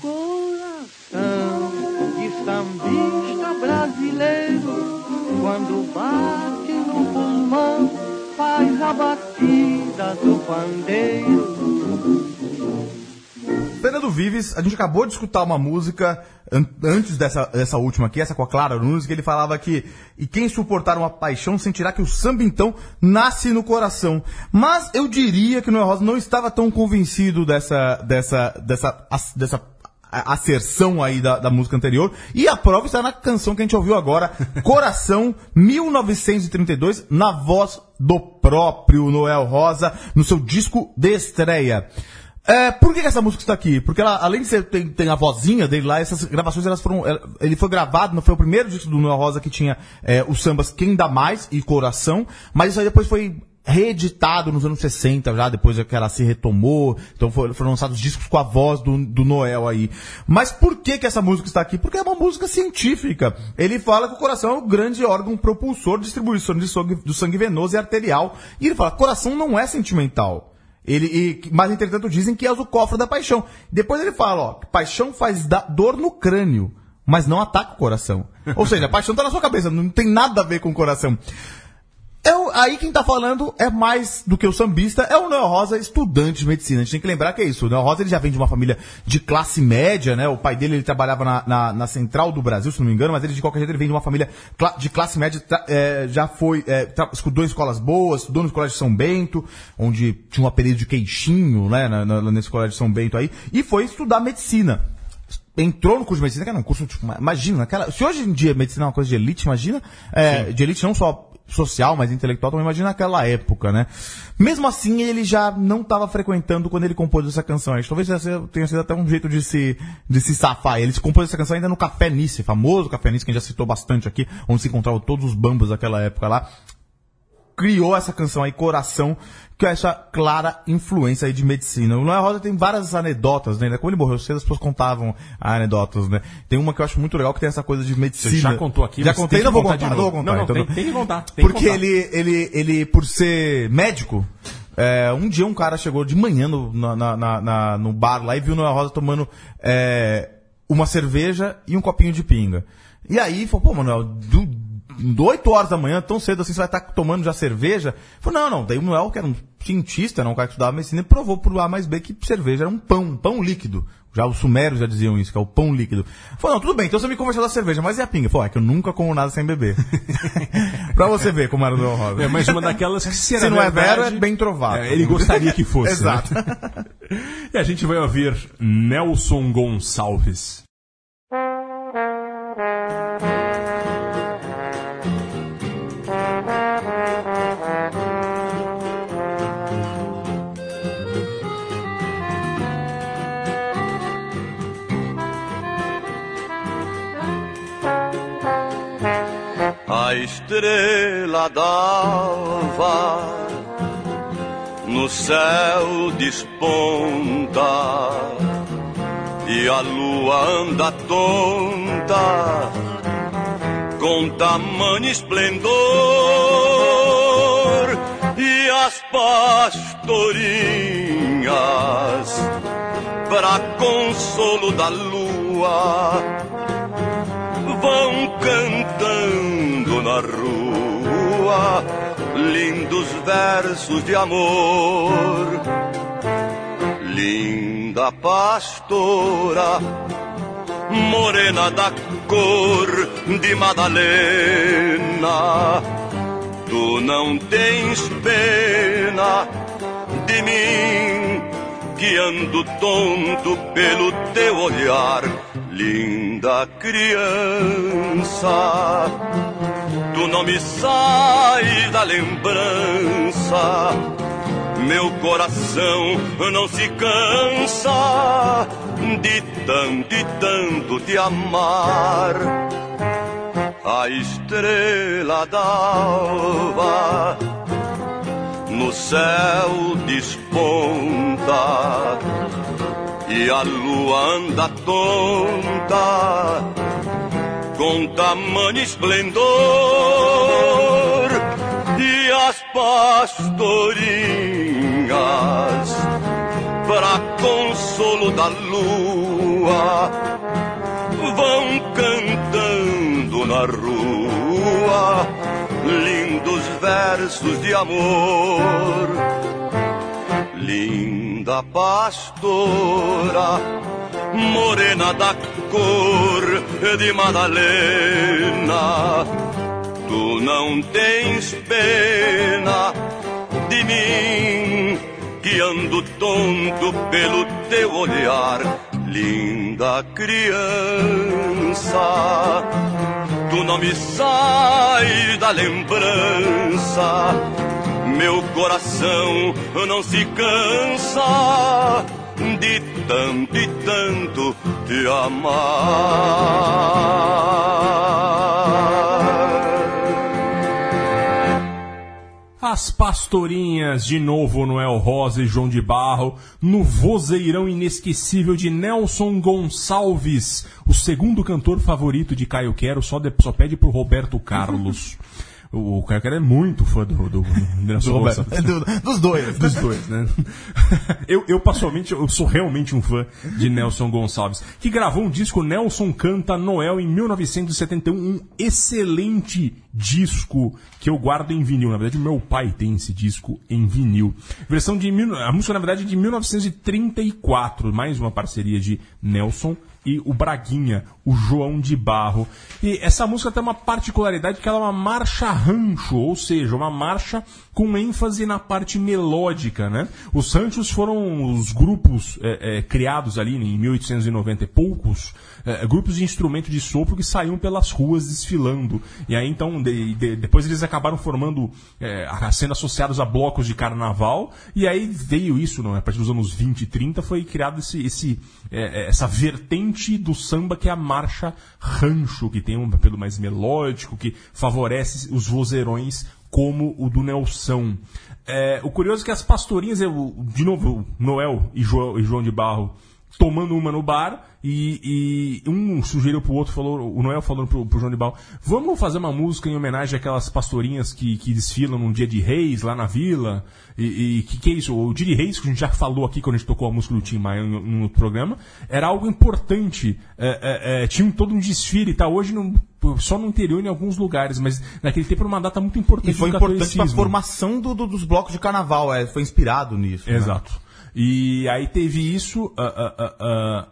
Coração de sambista brasileiro, quando bate no pulmão, faz a batida do pandeiro. Fernando Vives, a gente acabou de escutar uma música an- antes dessa, dessa última aqui, essa com a Clara Nunes, que ele falava que e quem suportar uma paixão sentirá que o samba então nasce no coração. Mas eu diria que o Noel Rosa não estava tão convencido dessa dessa dessa dessa a- asserção aí da, da música anterior. E a prova está na canção que a gente ouviu agora, Coração, 1932, na voz do próprio Noel Rosa, no seu disco de estreia. É, por que, essa música está aqui? Porque ela, além de ser, tem, tem a vozinha dele lá, essas gravações elas foram. Ele foi gravado, não foi o primeiro disco do Noel Rosa que tinha é, os sambas Quem Dá Mais e Coração, mas isso aí depois foi reeditado nos anos 60, já depois que ela se retomou, então foram, foram lançados discos com a voz do, do Noel aí. Mas por que que essa música está aqui? Porque é uma música científica. Ele fala que o coração é o grande órgão propulsor distribuição de sangue, do sangue venoso e arterial. E ele fala, coração não é sentimental. Ele, e- mas, entretanto, dizem que é o cofre da paixão. Depois ele fala, ó, paixão faz dor no crânio, mas não ataca o coração. Ou seja, a paixão tá na sua cabeça, não tem nada a ver com o coração. É o- aí quem tá falando é mais do que o sambista, é o Noel Rosa, estudante de medicina. A gente tem que lembrar que é isso. O Noel Rosa ele já vem de uma família de classe média, né? O pai dele ele trabalhava na, na, na Central do Brasil, se não me engano, mas ele de qualquer jeito ele vem de uma família de classe média, é, já foi, é, estudou em escolas boas, estudou no Colégio de São Bento, onde tinha um apelido de queixinho, né? Na, na- nesse Colégio de São Bento aí, e foi estudar medicina entrou no curso de medicina, que era um curso, tipo, imagina, naquela, se hoje em dia medicina é uma coisa de elite, imagina, é, de elite não só social, mas intelectual, também imagina naquela época, né? Mesmo assim, ele já não estava frequentando quando ele compôs essa canção. Acho Talvez tenha sido até um jeito de se, de se safar. Ele compôs essa canção ainda no Café Nice, famoso Café Nice, que a gente já citou bastante aqui, onde se encontravam todos os bambas daquela época lá criou essa canção aí, Coração, que é essa clara influência aí de medicina. O Noel Rosa tem várias anedotas, né? Como ele morreu cedo, as pessoas contavam anedotas, né? Tem uma que eu acho muito legal que tem essa coisa de medicina. Você já contou aqui, Já contei, não vou contar não vou contar. Não, não, então tem- tem que contar, tem que Porque contar. ele, ele, ele, por ser médico, é, um dia um cara chegou de manhã no, na- na- na- no bar lá e viu o Noel Rosa tomando é, uma cerveja e um copinho de pinga. E aí, falou, pô, Manuel, do, 8 horas da manhã, tão cedo assim, você vai estar tomando já cerveja? Falou, não, não. Daí o Noel, que era um cientista, não um cara que estudava medicina, provou por A mais B que cerveja era um pão, um pão líquido. Já os sumérios já diziam isso, que é o pão líquido. Falou, não, tudo bem, então você me conversou da cerveja, mas e a pinga? Falou, é que eu nunca como nada sem beber. pra você ver como era o Noel Rosa. É mais uma daquelas que se, Se não é verdade, vero, é bem trovado. é, ele gostaria que fosse. Exato. né? e a gente vai ouvir Nelson Gonçalves. Estrela d'alva no céu desponta e a lua anda tonta com tamanho esplendor e as pastorinhas para consolo da lua vão cantando na rua lindos versos de amor. Linda pastora, morena da cor de Madalena, tu não tens pena de mim que ando tonto pelo teu olhar linda criança, tu não me sai da lembrança. Meu coração não se cansa de tanto e tanto te amar. A estrela d'alva no céu desponta e a lua anda tonta com tamanho esplendor. E as pastorinhas para consolo da lua vão cantando na rua lindos versos de amor linda pastora, morena da cor de Madalena, tu não tens pena de mim, que ando tonto pelo teu olhar, linda criança. Tu não me sai da lembrança meu coração não se cansa de tanto e tanto te amar. As Pastorinhas, de novo Noel Rosa e João de Barro, no vozeirão inesquecível de Nelson Gonçalves, o segundo cantor favorito de Caio Quero, só, de, só pede pro Roberto Carlos. O Quero é muito fã do, do, do Roberto. Do- dos dois. Dos dois, né? eu, eu, pessoalmente, eu sou realmente um fã de Nelson Gonçalves, que gravou um disco Nelson Canta Noel em 1971, um excelente disco que eu guardo em vinil. Na verdade, meu pai tem esse disco em vinil. Versão de... A música, na verdade, é de 1934, mais uma parceria de Nelson e o Braguinha, o João de Barro. E essa música tem uma particularidade que ela é uma marcha rancho, ou seja, uma marcha com ênfase na parte melódica, né? Os ranchos foram os grupos é, é, criados ali em 1890 e poucos, é, grupos de instrumento de sopro que saíam pelas ruas desfilando. E aí então, de- de- depois eles acabaram formando, sendo associados a blocos de carnaval, e aí veio isso, não, é? a partir dos anos 20 e 30 foi criado esse, esse, essa vertente do samba que é a marcha rancho, que tem um papel mais melódico, que favorece os vozeirões como o do Nelson. É, o curioso é que as pastorinhas, eu, de novo, Noel e João, e João de Barro tomando uma no bar e, e um sugeriu pro outro, falou, o Noel falando pro, pro João de Barro, vamos fazer uma música em homenagem àquelas pastorinhas que, que desfilam num dia de reis lá na vila e, e que, que é isso? O dia de reis, que a gente já falou aqui quando a gente tocou a música do Tim Maia no, no programa, era algo importante. É, é, é, tinha todo um desfile, tá? Hoje não, só no interior em alguns lugares, mas naquele tempo era uma data muito importante E foi importante para a formação do- do- dos blocos de carnaval, é, foi inspirado nisso. né? Exato. E aí teve isso, ah, ah,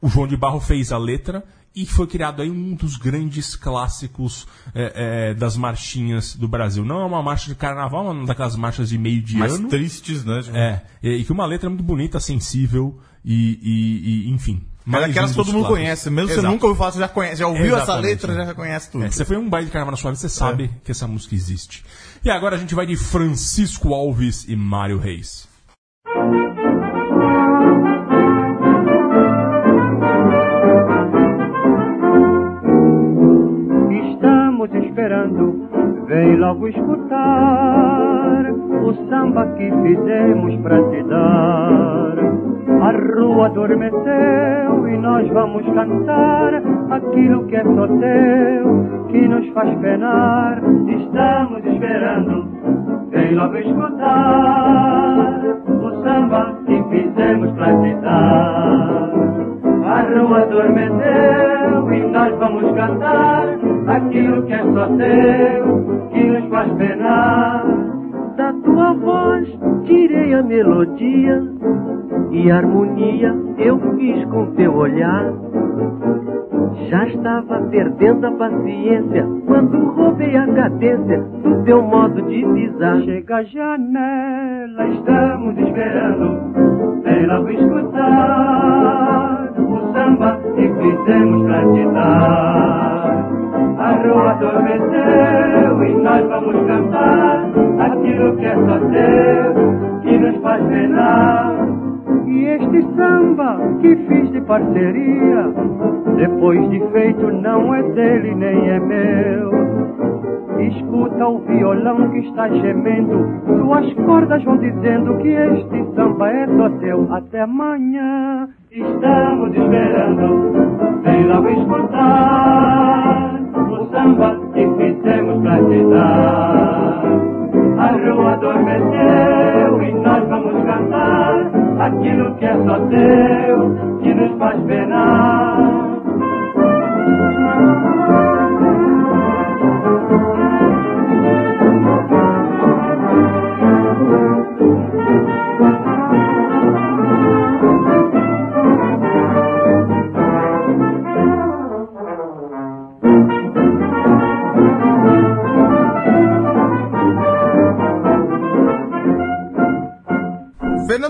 o João de Barro fez a letra e foi criado aí um dos grandes clássicos eh, eh, das marchinhas do Brasil. Não é uma marcha de carnaval, é uma daquelas marchas de meio de Mais ano. tristes, né? É, e, que uma letra muito bonita, sensível e, e- e, enfim. Mas aquelas um que todo mundo clássicos. conhece. Mesmo se você Exato. nunca ouviu falar, você já conhece. Já ouviu essa Exatamente, letra, né? já conhece tudo. É, você foi um baile de carnaval na sua vida, você sabe que essa música existe. E agora a gente vai de Francisco Alves e Mário Reis. Vem logo escutar o samba que fizemos pra te dar. A rua adormeceu e nós vamos cantar aquilo que é só teu, que nos faz penar. Estamos esperando, vem logo escutar o samba que fizemos pra te dar. A rua adormeceu e nós vamos cantar aquilo que é só teu, que nos faz penar. Da tua voz tirei a melodia e harmonia eu fiz com teu olhar. Já estava perdendo a paciência quando roubei a cadência do teu modo de pisar. Chega a janela, estamos esperando. Vem logo escutar o samba que fizemos pra te dar. A rua adormeceu e nós vamos cantar aquilo que é só teu, que nos faz penar. E este samba que fiz de parceria, depois de feito não é dele nem é meu. Escuta o violão que está gemendo, suas cordas vão dizendo que este samba é só teu. Até amanhã estamos esperando, vem logo escutar o samba que fizemos pra te dar. A rua adormeceu e nós vamos cantar aquilo que é só teu, que nos faz penar.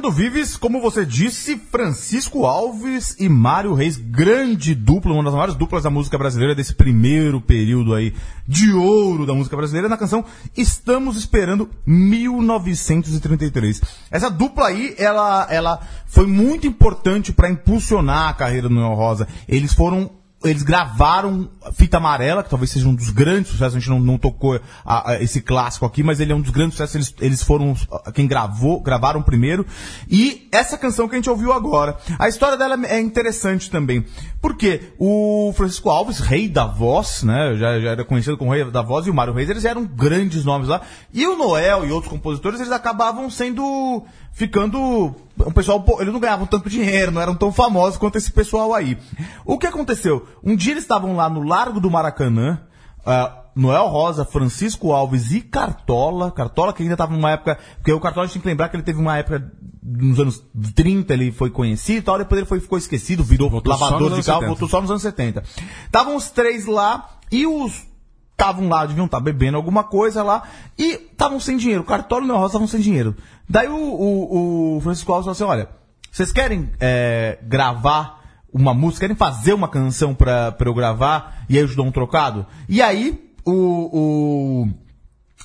Fernando Vives, como você disse, Francisco Alves e Mário Reis, grande dupla, uma das maiores duplas da música brasileira desse primeiro período aí de ouro da música brasileira, na canção Estamos Esperando 1933. Essa dupla aí, ela, ela foi muito importante para impulsionar a carreira do Noel Rosa. Eles foram eles gravaram Fita Amarela, que talvez seja um dos grandes sucessos, a gente não, não tocou a- a esse clássico aqui, mas ele é um dos grandes sucessos, eles, eles foram ah, quem gravou, gravaram primeiro. E essa canção que a gente ouviu agora, a história dela é interessante também. Porque o Francisco Alves, rei da voz, né, já, já era conhecido como rei da voz, e o Mário Reis, eles eram grandes nomes lá. E o Noel e outros compositores, eles acabavam sendo ficando. Um pessoal, eles não ganhavam tanto dinheiro, não eram tão famosos quanto esse pessoal aí. O que aconteceu? Um dia eles estavam lá no Largo do Maracanã, ah, Noel Rosa, Francisco Alves e Cartola. Cartola que ainda estava numa época. Porque o Cartola a gente tem que lembrar que ele teve uma época. Nos anos 30 ele foi conhecido e tal, depois ele foi, ficou esquecido, virou Voltou lavador de carro, 70. voltou só nos anos 70. Estavam os três lá e os estavam lá, deviam estar bebendo alguma coisa lá, e estavam sem dinheiro. O Cartola e o Noel Rosa estavam sem dinheiro. Daí o, o, o Francisco Alves falou assim: olha, vocês querem é, gravar uma música, querem fazer uma canção pra eu gravar e aí eu te dou um trocado? E aí o. o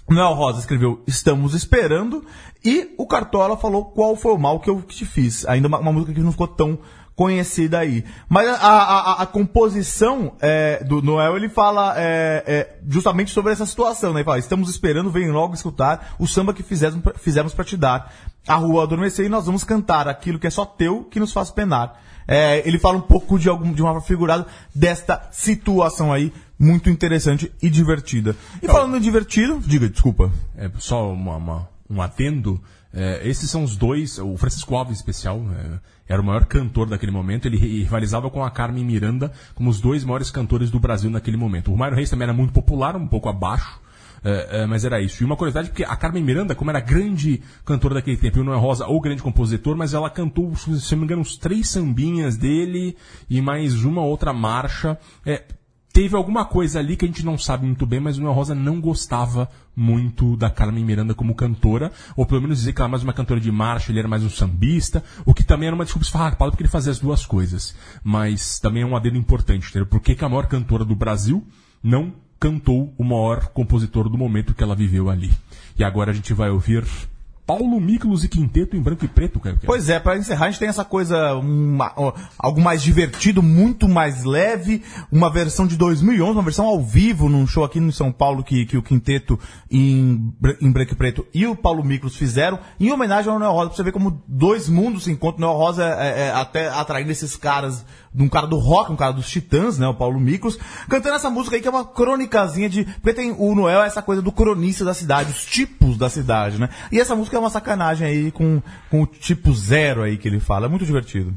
Noel Rosa escreveu Estamos Esperando e o Cartola falou qual foi o mal que eu te fiz. Ainda uma, uma música que não ficou tão conhecida aí. Mas a, a, a- composição é, do Noel, ele fala é, é, justamente sobre essa situação, né? Ele fala, estamos esperando, vem logo escutar o samba que fizemos, fizemos pra te dar. A rua adormecer e nós vamos cantar aquilo que é só teu, que nos faz penar. É, ele fala um pouco de, algum, de uma figurada desta situação aí, muito interessante e divertida. E falando em divertido, diga, desculpa. É, só uma, uma- um atendo. É, esses são os dois. O Francisco Alves, em especial, é, era o maior cantor daquele momento. Ele ri- rivalizava com a Carmen Miranda como os dois maiores cantores do Brasil naquele momento. O Mário Reis também era muito popular, um pouco abaixo. é, é, mas era isso. E uma curiosidade, porque a Carmen Miranda, como era grande cantora daquele tempo, e o Noé Rosa, ou grande compositor, mas ela cantou, se não me engano, uns três sambinhas dele e mais uma outra marcha. É, teve alguma coisa ali que a gente não sabe muito bem, mas o Noel Rosa não gostava muito da Carmen Miranda como cantora, ou pelo menos dizer que ela era mais uma cantora de marcha, ele era mais um sambista, o que também era uma desculpa esfarrapada porque ele fazia as duas coisas. Mas também é um adendo importante, entendeu? Por que, que a maior cantora do Brasil não cantou o maior compositor do momento que ela viveu ali? E agora a gente vai ouvir Paulo Miklos e Quinteto em branco e preto, cara. Pois é, pra encerrar, a gente tem essa coisa, uma- algo mais divertido, muito mais leve, uma versão de 2011, uma versão ao vivo, num show aqui no São Paulo que, que o Quinteto em, em Branco e Preto e o Paulo Miklos fizeram, em homenagem ao Noel Rosa, pra você ver como dois mundos se encontram. O Noel Rosa é, é até atraindo esses caras, um cara do rock, um cara dos Titãs, né, o Paulo Miklos, cantando essa música aí que é uma crônicazinha de... Porque tem o Noel, é essa coisa do cronista da cidade, os tipos da cidade, né? E essa música é uma sacanagem aí com, com o tipo zero aí que ele fala, é muito divertido.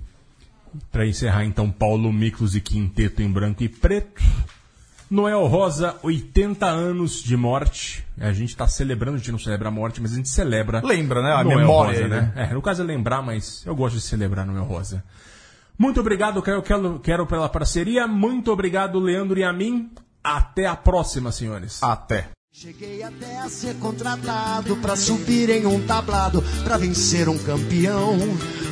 Pra encerrar, então, Paulo Miklos e Quinteto em branco e preto. Noel Rosa, 80 anos de morte. A gente tá celebrando, a gente não celebra a morte, mas a gente celebra. Lembra, né? A Noel memória Rosa, né? né? É, no caso é lembrar, mas eu gosto de celebrar Noel Rosa. Muito obrigado, quero, quero, quero pela parceria. Muito obrigado, Leandro e a mim. Até a próxima, senhores. Até. Cheguei até a ser contratado pra subir em um tablado, pra vencer um campeão.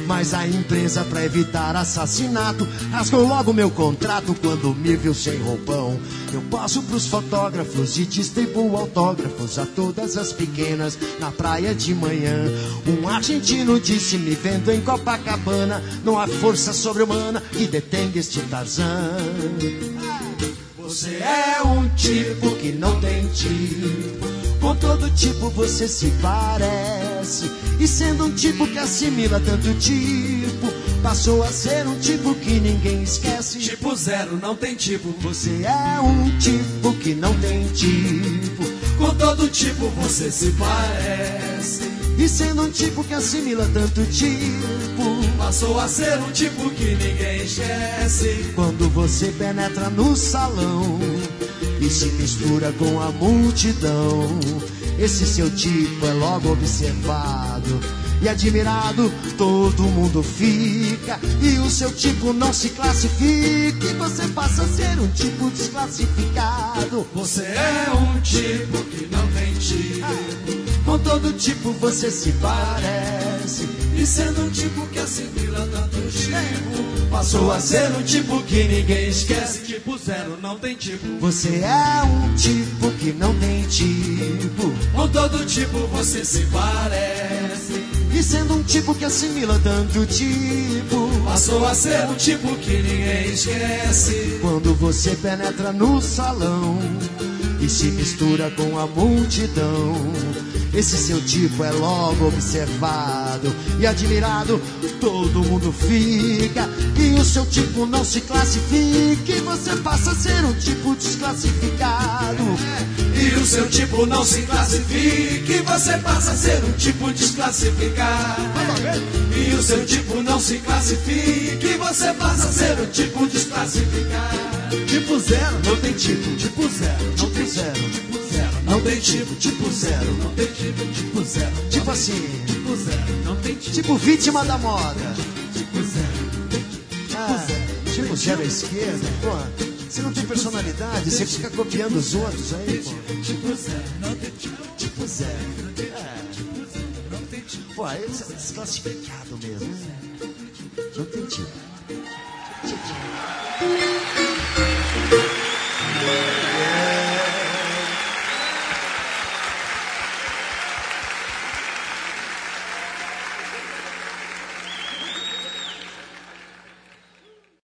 Mas a empresa, pra evitar assassinato, rasgou logo meu contrato quando me viu sem roupão. Eu passo pros fotógrafos e distribuo autógrafos a todas as pequenas na praia de manhã. Um argentino disse me vendo em Copacabana, não há força sobre-humana que detenha este Tarzan. Você é um tipo que não tem tipo. Com todo tipo você se parece. E sendo um tipo que assimila tanto tipo, passou a ser um tipo que ninguém esquece. Tipo zero, não tem tipo. Você é um tipo que não tem tipo. Com todo tipo você se parece. E sendo um tipo que assimila tanto tipo, passou a ser um tipo que ninguém esquece. Quando você penetra no salão e se mistura com a multidão, esse seu tipo é logo observado e admirado, todo mundo fica. E o seu tipo não se classifica, e você passa a ser um tipo desclassificado. Você é um tipo que não tem tipo. Com todo tipo você se parece. E sendo um tipo que assimila tanto tipo, passou a ser um tipo que ninguém esquece. Tipo zero, não tem tipo. Você é um tipo que não tem tipo. Com todo tipo você se parece. E sendo um tipo que assimila tanto tipo, passou a ser um tipo que ninguém esquece. Quando você penetra no salão e se mistura com a multidão. Esse seu tipo é logo observado e admirado, todo mundo fica. E o seu tipo não se classifica, e você passa a ser um tipo desclassificado. E o seu tipo não se classifica, e você passa a ser um tipo desclassificado. E o seu tipo não se classifica, e você passa a ser um tipo desclassificado tipo zero, não tem tipo, tipo zero, não tem zero, tipo zero, não tem tipo, tipo zero, não tem tipo, tipo zero, tipo assim, tipo zero, não tem tipo, tipo vítima da moda, tipo zero, tipo, tipo ah, tipo zero à esquerda, pô, você não tem personalidade, você fica copiando os outros aí, pô, tipo zero, não tem tipo, tipo zero, é. Pô, aí é desclassificado mesmo. Né? Não tem tipo. Tipo. Música